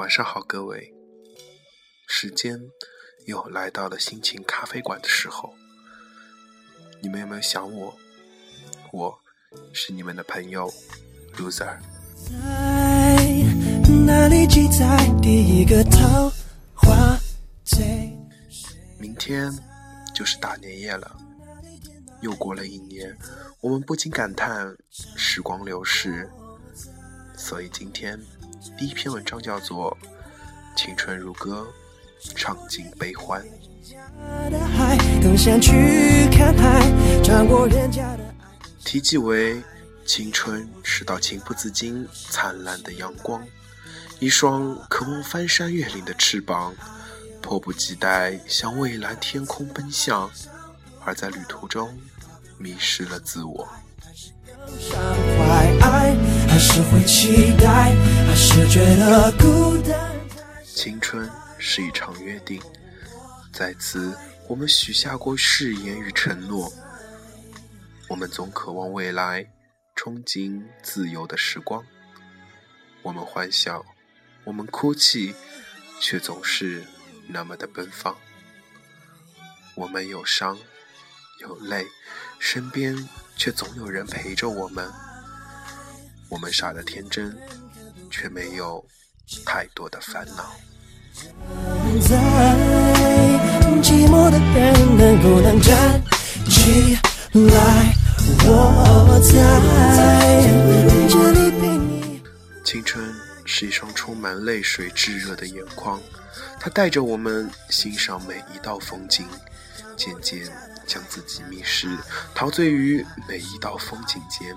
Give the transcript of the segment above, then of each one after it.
晚上好，各位。时间又来到了心情咖啡馆的时候，你们有没有想我？我是你们的朋友 Loser。在哪里记载第一个桃花醉明天就是大年夜了，又过了一年，我们不禁感叹时光流逝。所以今天第一篇文章叫做《青春如歌，唱尽悲欢》。题记为：青春是道情不自禁灿烂的阳光，一双渴望翻山越岭的翅膀，迫不及待向蔚蓝天空奔向，而在旅途中迷失了自我。是会期待，还是觉得孤单青春是一场约定，在此我们许下过誓言与承诺。我们总渴望未来，憧憬自由的时光。我们欢笑，我们哭泣，却总是那么的奔放。我们有伤，有泪，身边却总有人陪着我们。我们傻的天真，却没有太多的烦恼。在寂寞的人能够能站起来，我在青春是一双充满泪水炙热的眼眶，它带着我们欣赏每一道风景，渐渐将自己迷失，陶醉于每一道风景间。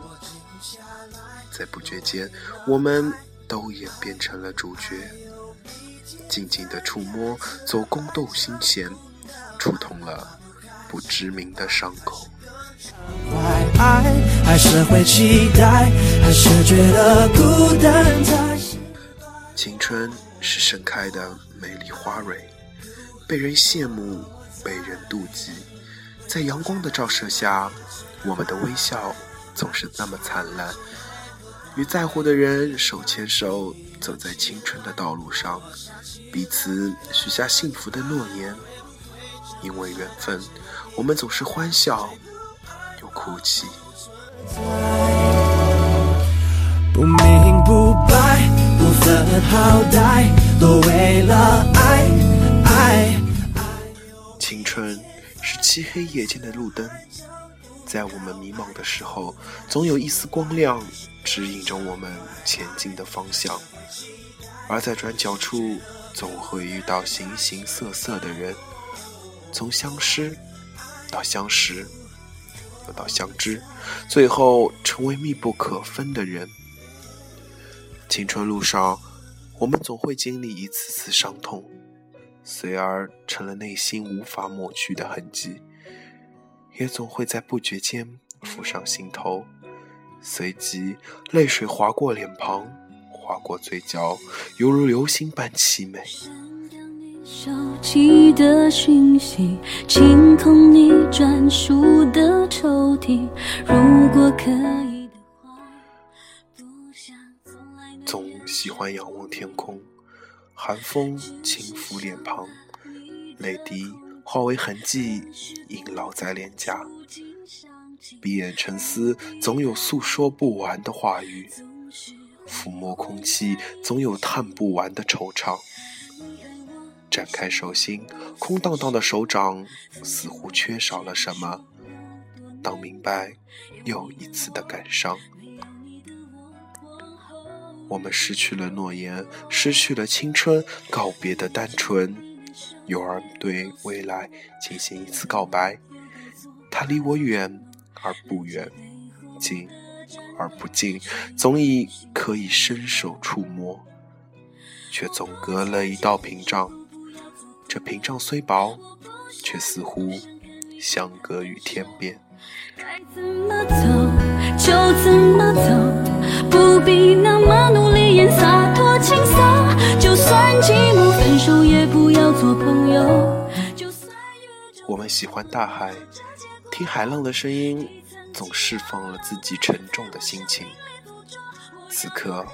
在不觉间，我们都演变成了主角，静静的触摸，走宫斗心弦，触痛了不知名的伤口。青春是盛开的美丽花蕊，被人羡慕，被人妒忌。在阳光的照射下，我们的微笑总是那么灿烂。与在乎的人手牵手走在青春的道路上，彼此许下幸福的诺言。因为缘分，我们总是欢笑又哭泣。不明不白，不分好歹，都为了爱爱爱。青春是漆黑夜间的路灯。在我们迷茫的时候，总有一丝光亮指引着我们前进的方向；而在转角处，总会遇到形形色色的人，从相识到相识，又到相知，最后成为密不可分的人。青春路上，我们总会经历一次次伤痛，随而成了内心无法抹去的痕迹。也总会在不觉间浮上心头，随即泪水划过脸庞，划过嘴角，犹如流星般凄美。手机的讯息，清空你专属的抽屉。如果可以的话，不想总喜欢仰望天空，寒风轻拂脸庞，泪滴。化为痕迹，萦绕在脸颊。闭眼沉思，总有诉说不完的话语；抚摸空气，总有叹不完的惆怅。展开手心，空荡荡的手掌似乎缺少了什么。当明白，又一次的感伤。我们失去了诺言，失去了青春，告别的单纯。有儿对未来进行一次告白，他离我远而不远，近而不近，总以可以伸手触摸，却总隔了一道屏障。这屏障虽薄，却似乎相隔于天边。该怎么走就怎么走，不必那么努力演洒脱轻松，就算寂寞分手也不要做朋友。我们喜欢大海，听海浪的声音，总释放了自己沉重的心情。此刻，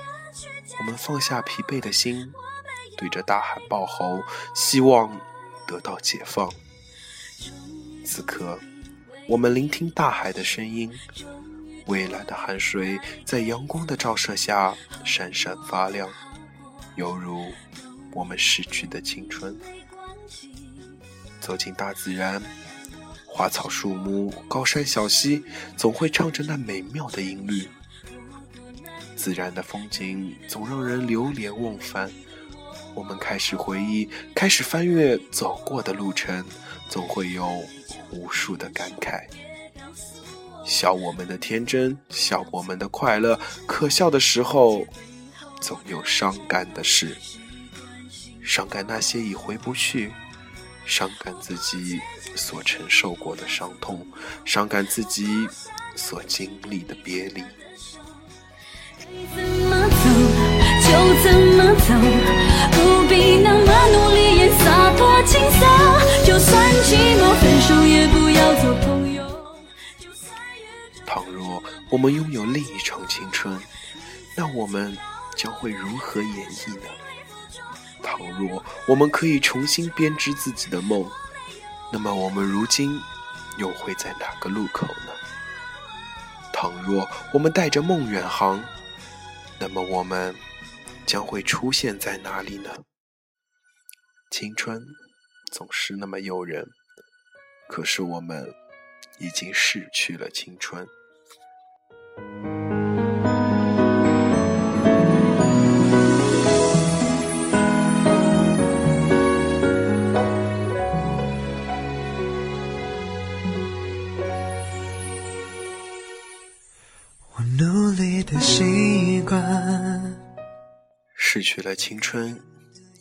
我们放下疲惫的心，对着大海暴吼，希望得到解放。此刻，我们聆听大海的声音，蔚蓝的汗水在阳光的照射下闪闪发亮，犹如我们逝去的青春。走进大自然，花草树木、高山小溪，总会唱着那美妙的音律。自然的风景总让人流连忘返。我们开始回忆，开始翻阅走过的路程，总会有无数的感慨。笑我们的天真，笑我们的快乐，可笑的时候，总有伤感的事。伤感那些已回不去，伤感自己所承受过的伤痛，伤感自己所经历的别离。怎么走就怎么走，我们拥有另一场青春，那我们将会如何演绎呢？倘若我们可以重新编织自己的梦，那么我们如今又会在哪个路口呢？倘若我们带着梦远航，那么我们将会出现在哪里呢？青春总是那么诱人，可是我们已经逝去了青春。我努力的习惯。逝去了青春，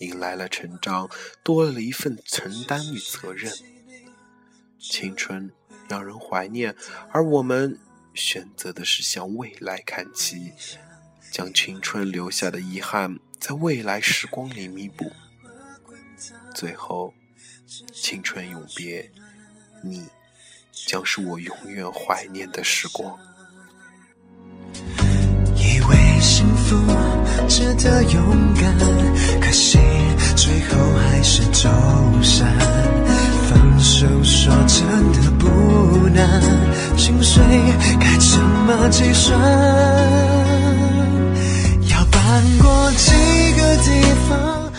迎来了成长，多了一份承担与责任。青春让人怀念，而我们选择的是向未来看齐，将青春留下的遗憾在未来时光里弥补。最后，青春永别，你将是我永远怀念的时光。以为幸福值得勇敢，可惜最后还是走散。放手说真的不难，心碎该怎么计算？要搬过几个地方。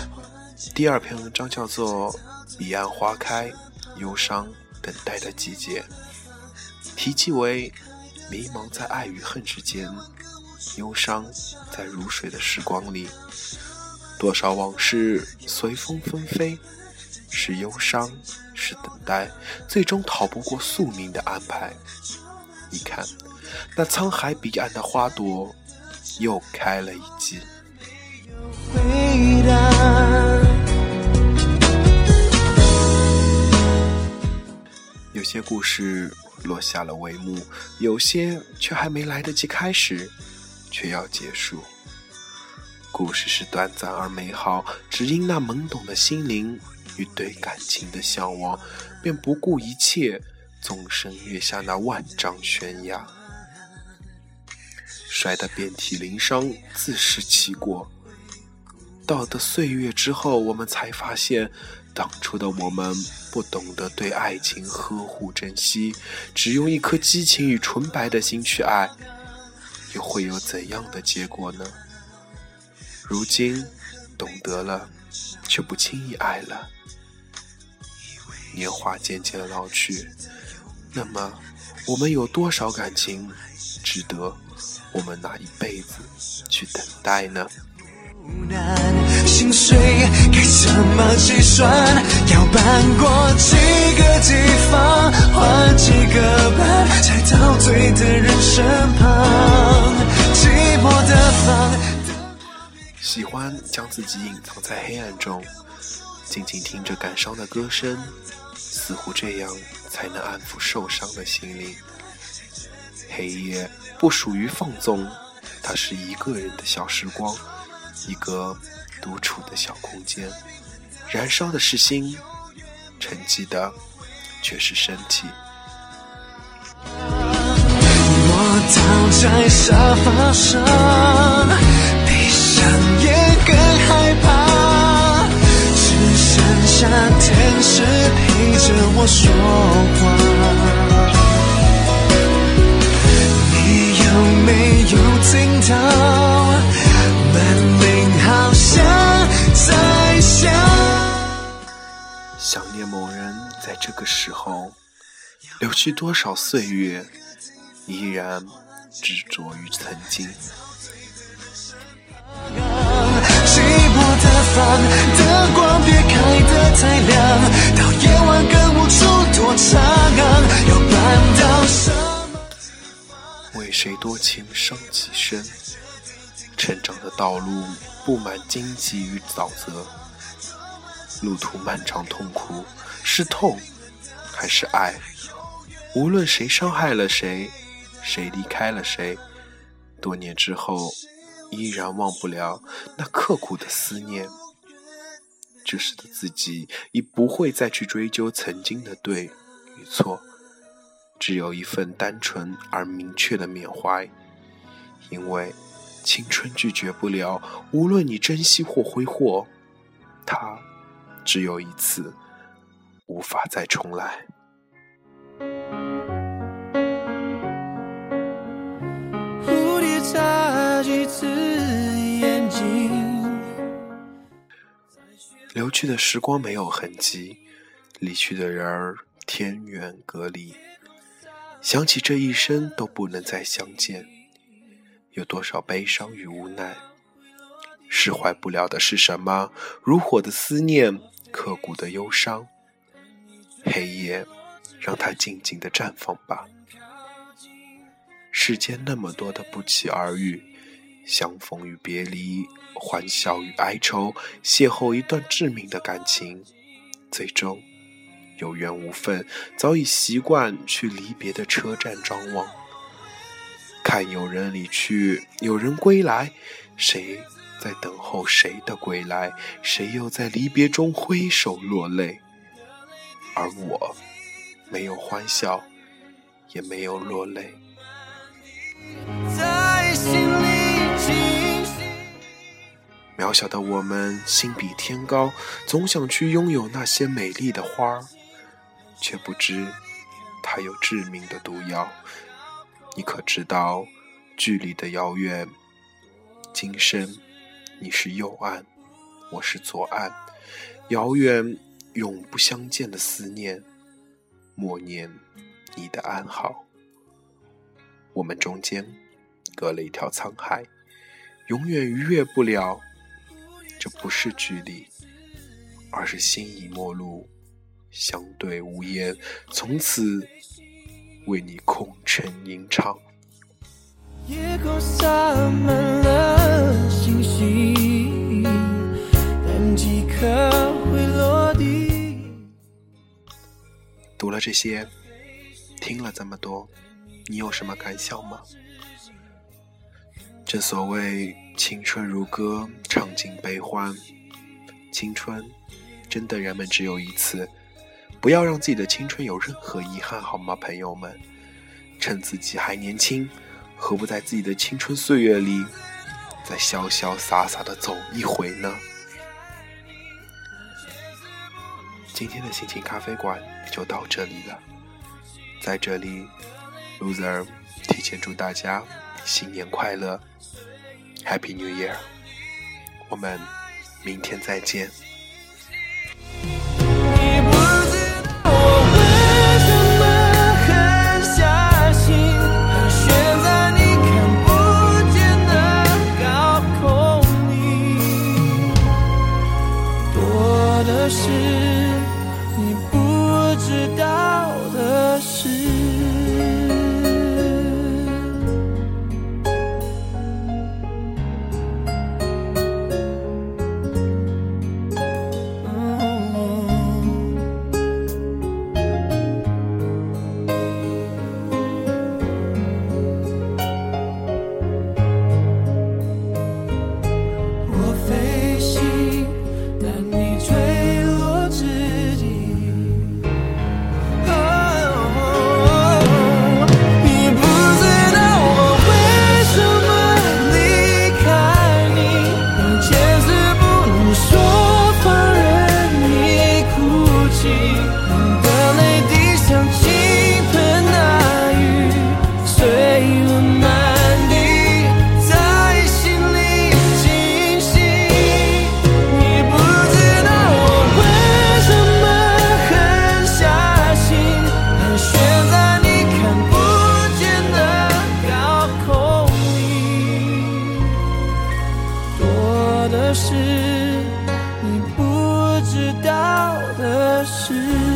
第二篇文章叫做《彼岸花开，忧伤等待的季节》，题记为“迷茫在爱与恨之间，忧伤在如水的时光里，多少往事随风纷飞，是忧伤，是等待，最终逃不过宿命的安排。你看，那沧海彼岸的花朵又开了一季。”。有些故事落下了帷幕，有些却还没来得及开始，却要结束。故事是短暂而美好，只因那懵懂的心灵与对感情的向往，便不顾一切，纵身跃下那万丈悬崖，摔得遍体鳞伤，自食其果。到的岁月之后，我们才发现，当初的我们不懂得对爱情呵护珍惜，只用一颗激情与纯白的心去爱，又会有怎样的结果呢？如今懂得了，却不轻易爱了，年华渐渐老去，那么我们有多少感情值得我们拿一辈子去等待呢？心碎该怎么计算？要搬过几个地方，换几个伴，才到对的人身旁。将自己隐藏在黑暗中，静静听着感伤的歌声，似乎这样才能安抚受伤的心灵。黑夜不属于放纵，它是一个人的小时光。一个独处的小空间，燃烧的是心，沉寂的却是身体。我躺在沙发上，我说话。你有没有听到？门铃好像在响。想念某人，在这个时候，流去多少岁月，依然执着于曾经。寂寞的房，灯光别开得太亮，到夜晚更谁多情伤几生？成长的道路布满荆棘与沼泽，路途漫长痛苦，是痛还是爱？无论谁伤害了谁，谁离开了谁，多年之后。依然忘不了那刻骨的思念。这时的自己已不会再去追究曾经的对与错，只有一份单纯而明确的缅怀。因为青春拒绝不了，无论你珍惜或挥霍，它只有一次，无法再重来。蝴蝶眨几次眼睛流去的时光没有痕迹，离去的人儿天远隔离。想起这一生都不能再相见，有多少悲伤与无奈？释怀不了的是什么？如火的思念，刻骨的忧伤。黑夜，让它静静的绽放吧。世间那么多的不期而遇。相逢与别离，欢笑与哀愁，邂逅一段致命的感情，最终有缘无分。早已习惯去离别的车站张望，看有人离去，有人归来，谁在等候谁的归来？谁又在离别中挥手落泪？而我，没有欢笑，也没有落泪。在心里。渺小的我们，心比天高，总想去拥有那些美丽的花儿，却不知它有致命的毒药。你可知道，距离的遥远，今生你是右岸，我是左岸，遥远永不相见的思念，默念你的安好。我们中间隔了一条沧海，永远逾越不了。这不是距离，而是心已陌路，相对无言，从此为你空城吟唱。夜空洒满了星星，但几颗会落地。读了这些，听了这么多，你有什么感想吗？正所谓青春如歌，唱尽悲欢。青春，真的人们只有一次，不要让自己的青春有任何遗憾，好吗，朋友们？趁自己还年轻，何不在自己的青春岁月里，再潇潇洒洒的走一回呢？今天的心情咖啡馆就到这里了，在这里，loser 提前祝大家。新年快乐，Happy New Year！我们明天再见。是，你不知道的事。